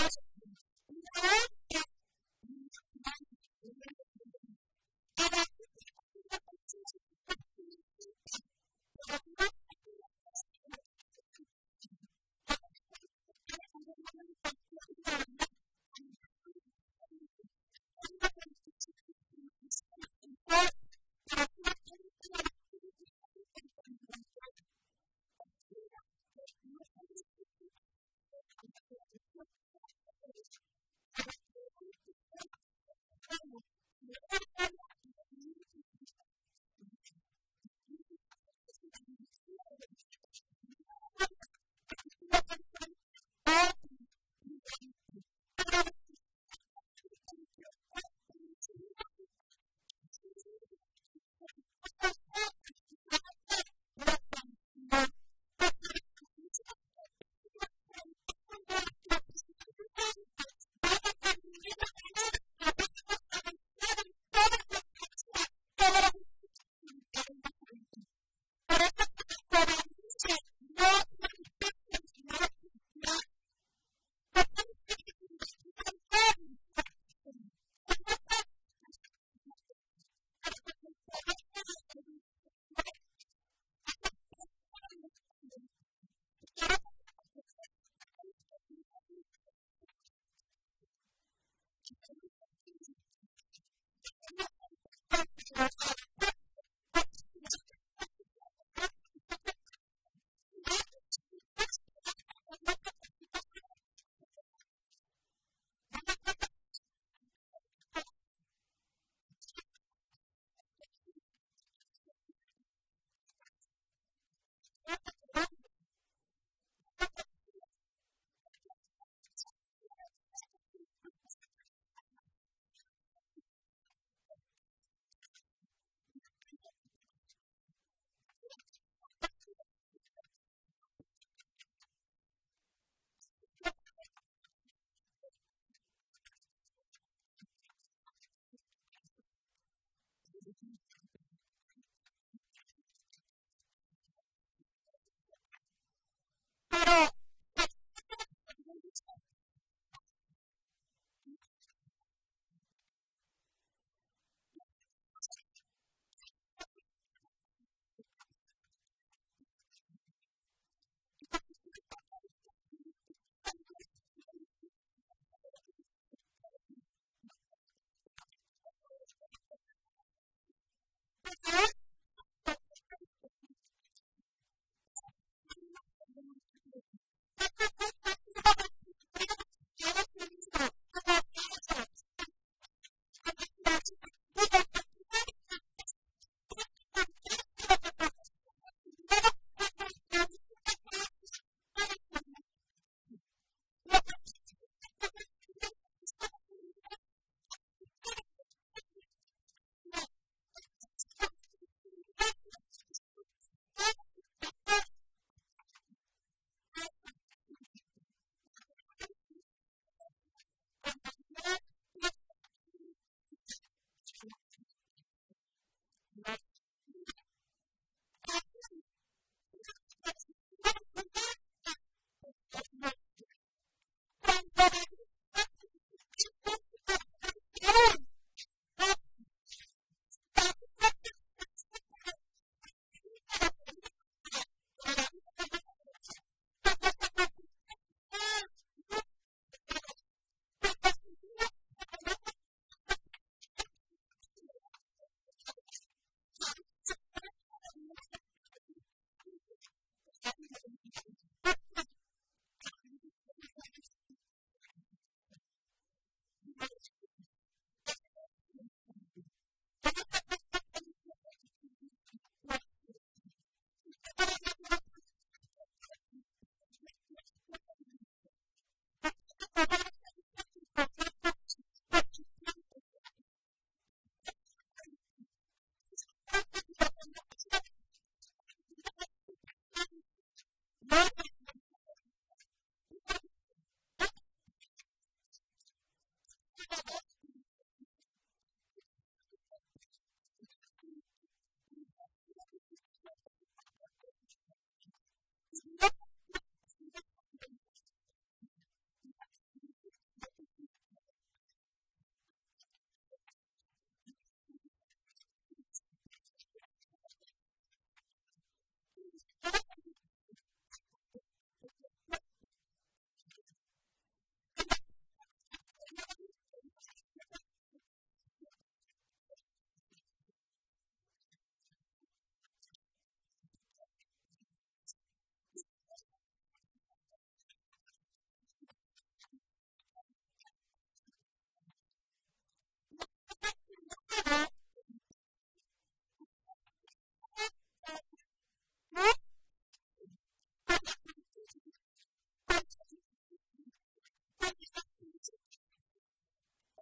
God's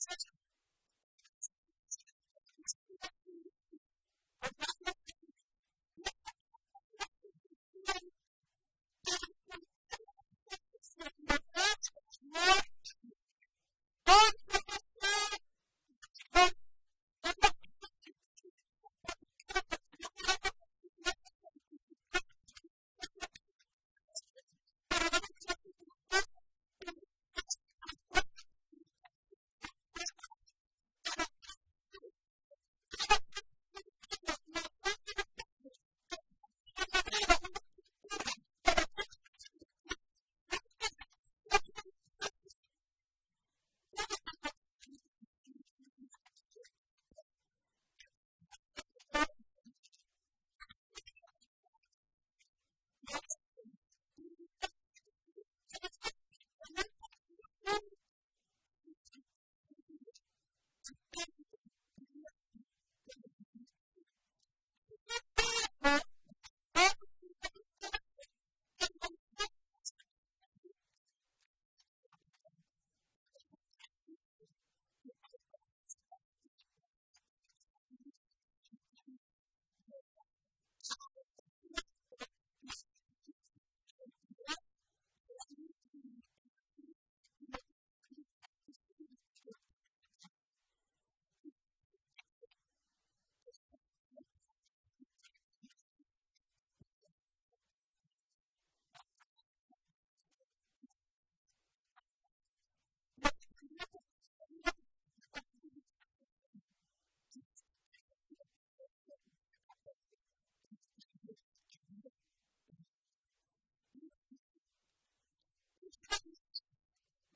Such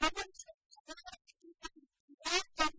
I want to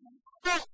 What?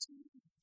Jesus' name.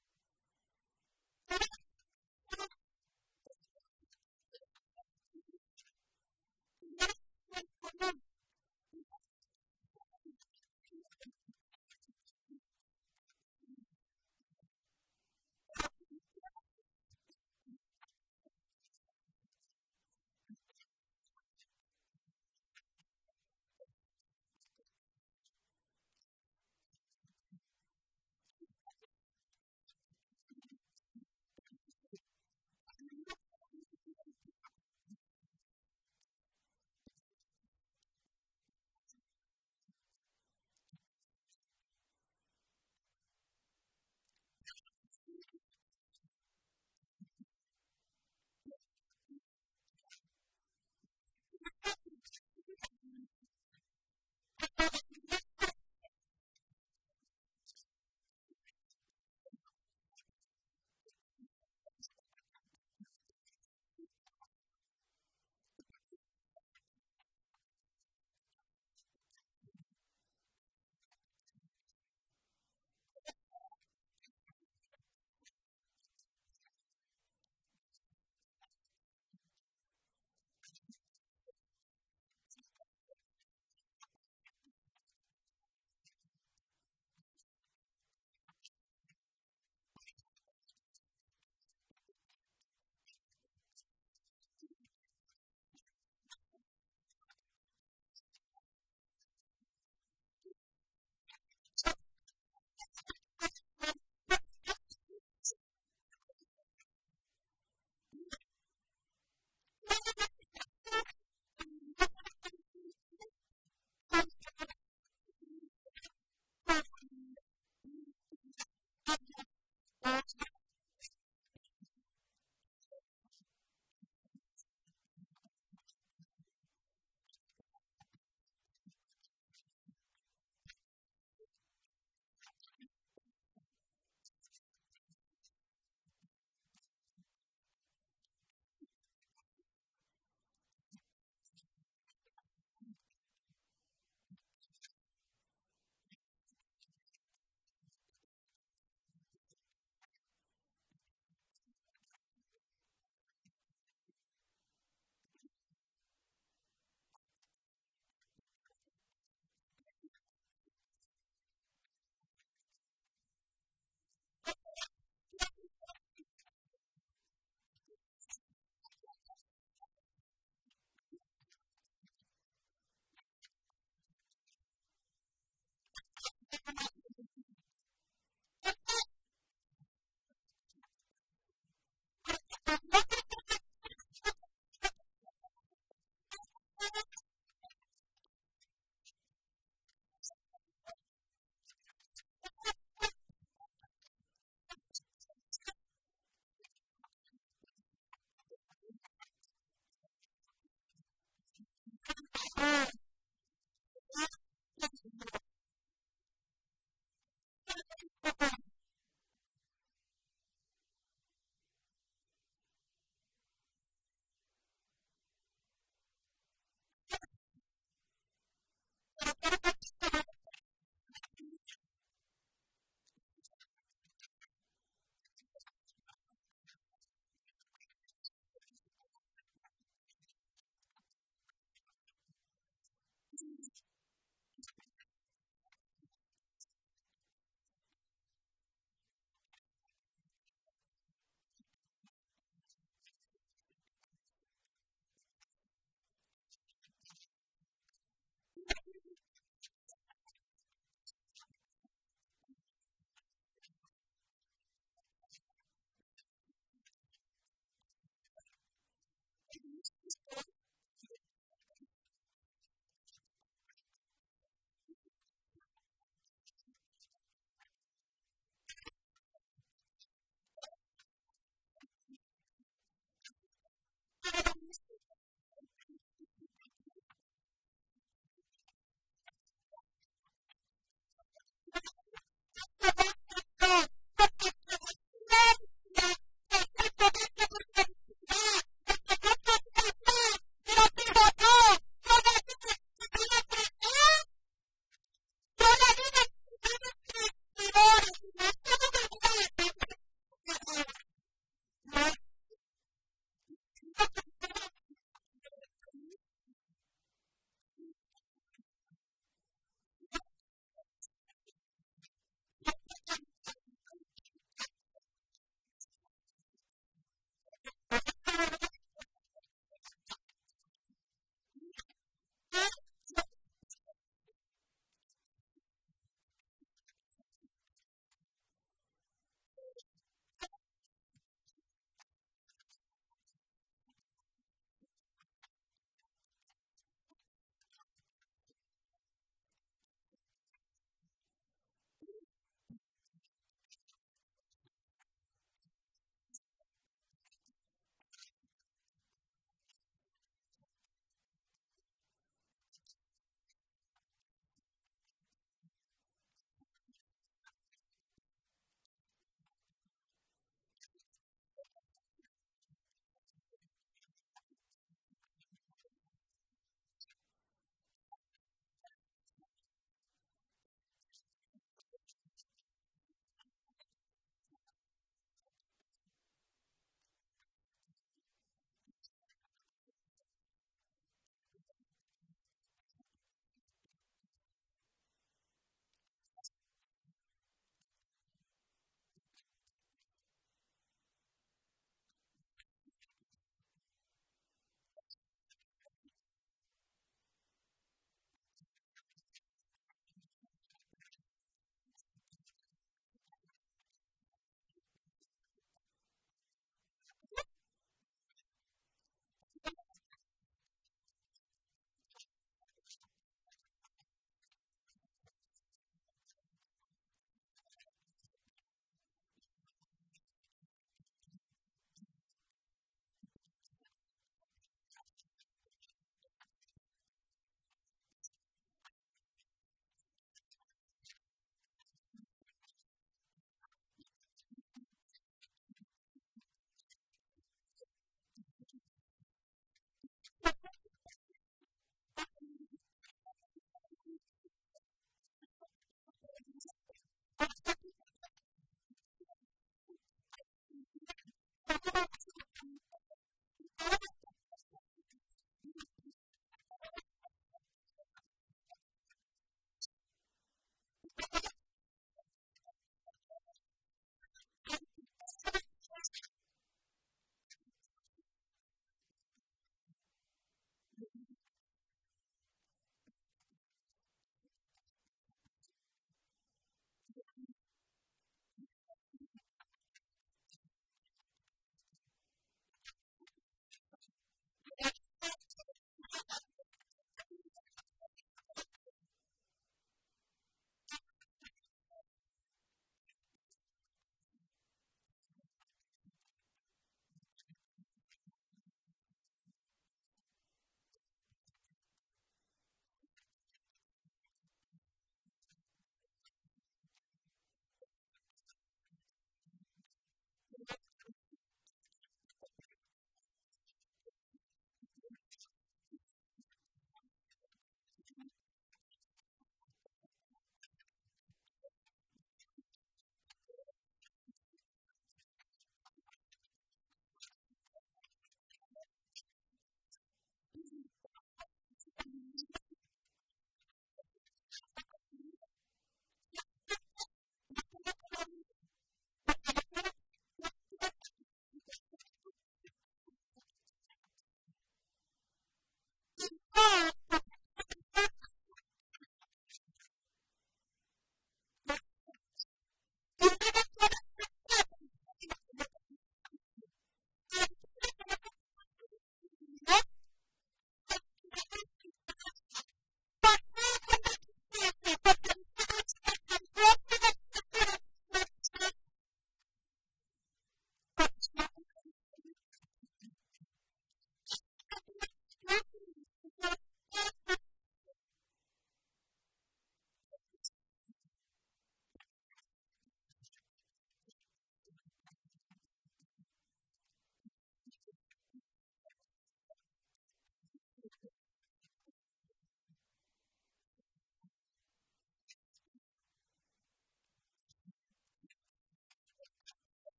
talk about